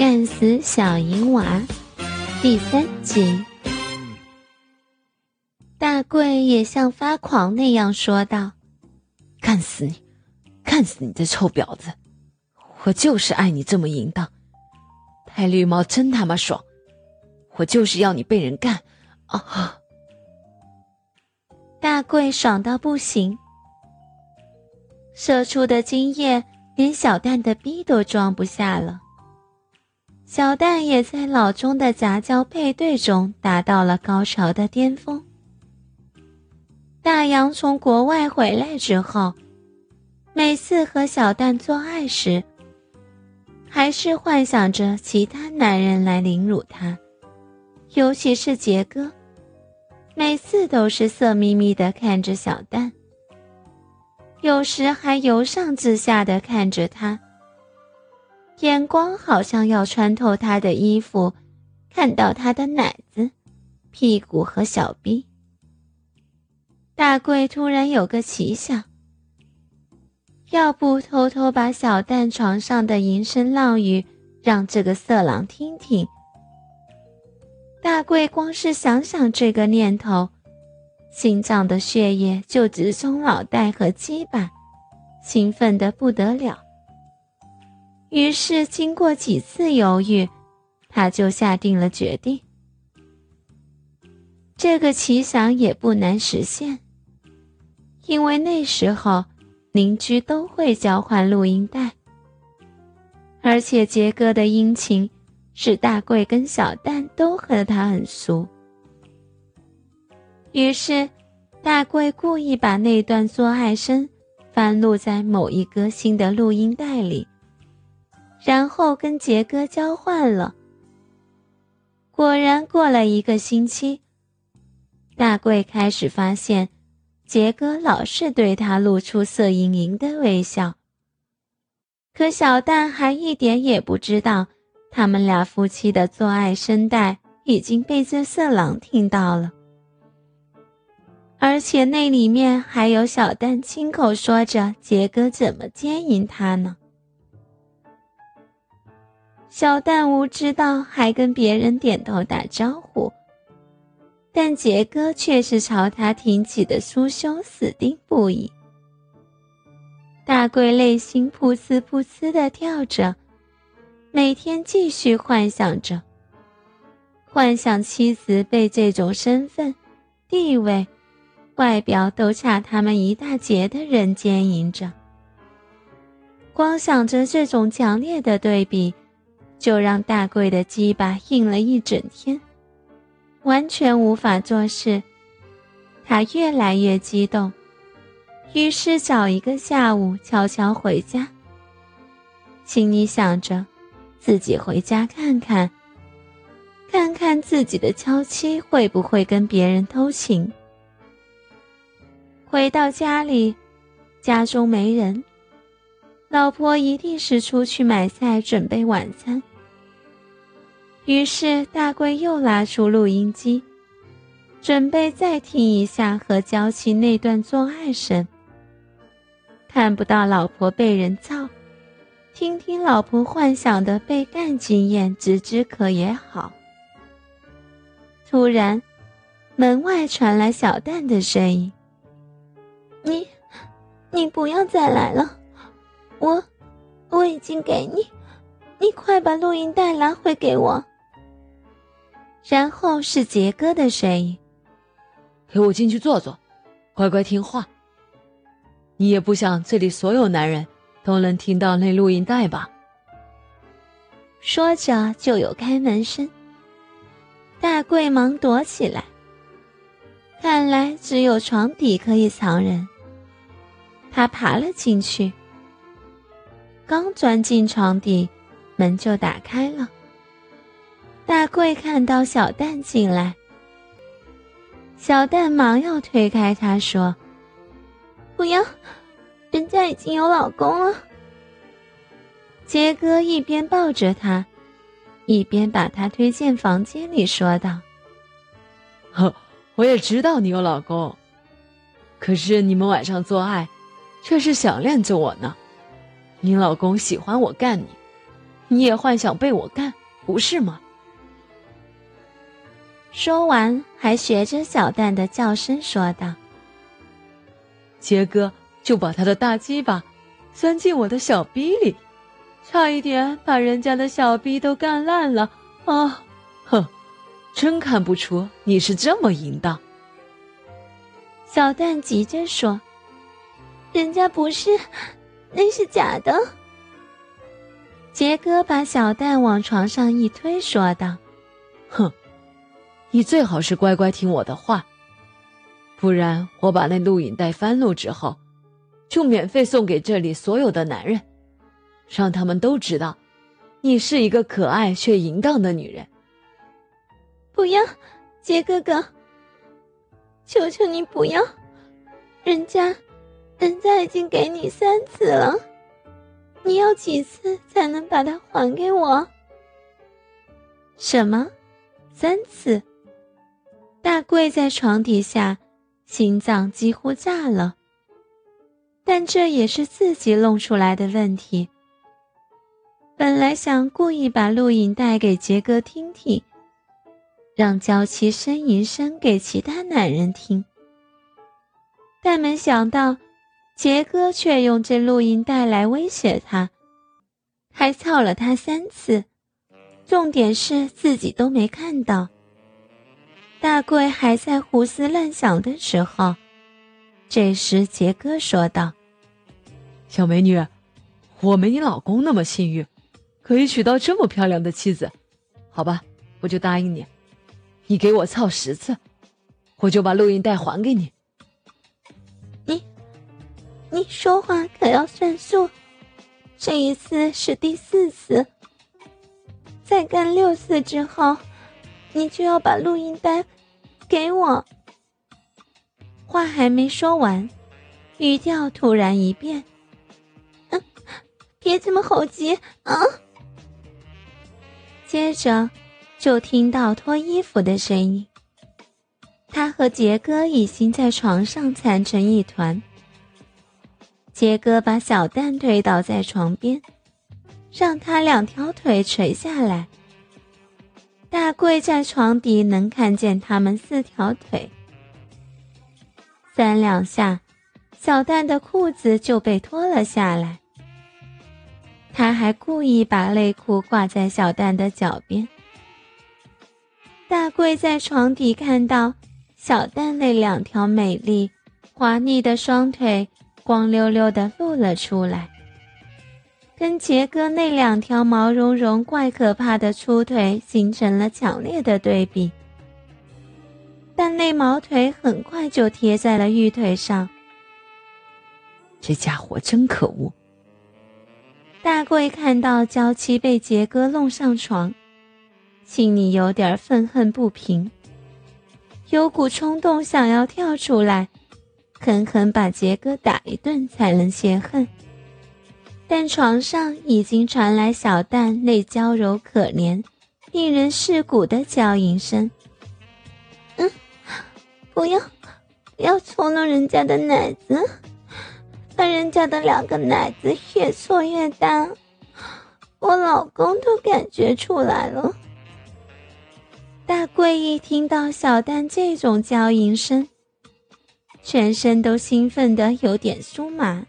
干死小银娃第三集。大贵也像发狂那样说道：“干死你，干死你这臭婊子！我就是爱你这么淫荡，戴绿帽真他妈爽！我就是要你被人干啊！”大贵爽到不行，射出的精液连小蛋的逼都装不下了。小蛋也在老钟的杂交配对中达到了高潮的巅峰。大洋从国外回来之后，每次和小蛋做爱时，还是幻想着其他男人来凌辱他，尤其是杰哥，每次都是色眯眯的看着小蛋，有时还由上至下的看着他。眼光好像要穿透他的衣服，看到他的奶子、屁股和小臂。大贵突然有个奇想：要不偷偷把小蛋床上的淫声浪语让这个色狼听听？大贵光是想想这个念头，心脏的血液就直冲脑袋和鸡巴，兴奋的不得了。于是，经过几次犹豫，他就下定了决定。这个奇想也不难实现，因为那时候邻居都会交换录音带，而且杰哥的殷勤使大贵跟小蛋都和他很熟。于是，大贵故意把那段做爱声翻录在某一歌星的录音带里。然后跟杰哥交换了。果然，过了一个星期，大贵开始发现，杰哥老是对他露出色盈盈的微笑。可小蛋还一点也不知道，他们俩夫妻的做爱声带已经被这色狼听到了，而且那里面还有小蛋亲口说着杰哥怎么奸淫他呢。小蛋无知道，还跟别人点头打招呼，但杰哥却是朝他挺起的酥胸死盯不已。大贵内心噗呲噗呲的跳着，每天继续幻想着，幻想妻子被这种身份、地位、外表都差他们一大截的人奸淫着。光想着这种强烈的对比。就让大贵的鸡巴硬了一整天，完全无法做事。他越来越激动，于是找一个下午悄悄回家。心里想着，自己回家看看，看看自己的娇妻会不会跟别人偷情。回到家里，家中没人，老婆一定是出去买菜准备晚餐。于是，大贵又拿出录音机，准备再听一下和娇妻那段做爱声。看不到老婆被人造，听听老婆幻想的被干经验，止止渴也好。突然，门外传来小蛋的声音：“你，你不要再来了，我，我已经给你，你快把录音带拿回给我。”然后是杰哥的声音：“陪我进去坐坐，乖乖听话。你也不想这里所有男人都能听到那录音带吧？”说着就有开门声。大贵忙躲起来，看来只有床底可以藏人。他爬了进去，刚钻进床底，门就打开了。大贵看到小蛋进来，小蛋忙要推开他，说：“不要，人家已经有老公了。”杰哥一边抱着他，一边把他推进房间里，说道：“呵，我也知道你有老公，可是你们晚上做爱，却是想念着我呢。你老公喜欢我干你，你也幻想被我干，不是吗？说完，还学着小蛋的叫声说道：“杰哥就把他的大鸡巴钻进我的小逼里，差一点把人家的小逼都干烂了啊！哼，真看不出你是这么淫荡。”小蛋急着说：“人家不是，那是假的。”杰哥把小蛋往床上一推，说道：“哼。”你最好是乖乖听我的话，不然我把那录影带翻录之后，就免费送给这里所有的男人，让他们都知道，你是一个可爱却淫荡的女人。不要，杰哥哥，求求你不要，人家，人家已经给你三次了，你要几次才能把它还给我？什么，三次？大跪在床底下，心脏几乎炸了。但这也是自己弄出来的问题。本来想故意把录影带给杰哥听听，让娇妻呻吟声给其他男人听，但没想到杰哥却用这录音带来威胁他，还操了他三次，重点是自己都没看到。大贵还在胡思乱想的时候，这时杰哥说道：“小美女，我没你老公那么幸运，可以娶到这么漂亮的妻子。好吧，我就答应你，你给我操十次，我就把录音带还给你。你，你说话可要算数，这一次是第四次，再干六次之后。”你就要把录音带给我。话还没说完，语调突然一变：“嗯，别这么猴急啊！”接着就听到脱衣服的声音。他和杰哥已经在床上缠成一团。杰哥把小蛋推倒在床边，让他两条腿垂下来。大贵在床底能看见他们四条腿，三两下，小蛋的裤子就被脱了下来。他还故意把内裤挂在小蛋的脚边。大贵在床底看到小蛋那两条美丽、滑腻的双腿光溜溜的露了出来。跟杰哥那两条毛茸茸、怪可怕的粗腿形成了强烈的对比，但那毛腿很快就贴在了玉腿上。这家伙真可恶！大贵看到娇妻被杰哥弄上床，心里有点愤恨不平，有股冲动想要跳出来，狠狠把杰哥打一顿才能泄恨。但床上已经传来小蛋那娇柔可怜、令人噬骨的娇吟声。嗯，不要，不要搓弄人家的奶子，把人家的两个奶子越搓越大，我老公都感觉出来了。大贵一听到小蛋这种娇吟声，全身都兴奋的有点酥麻。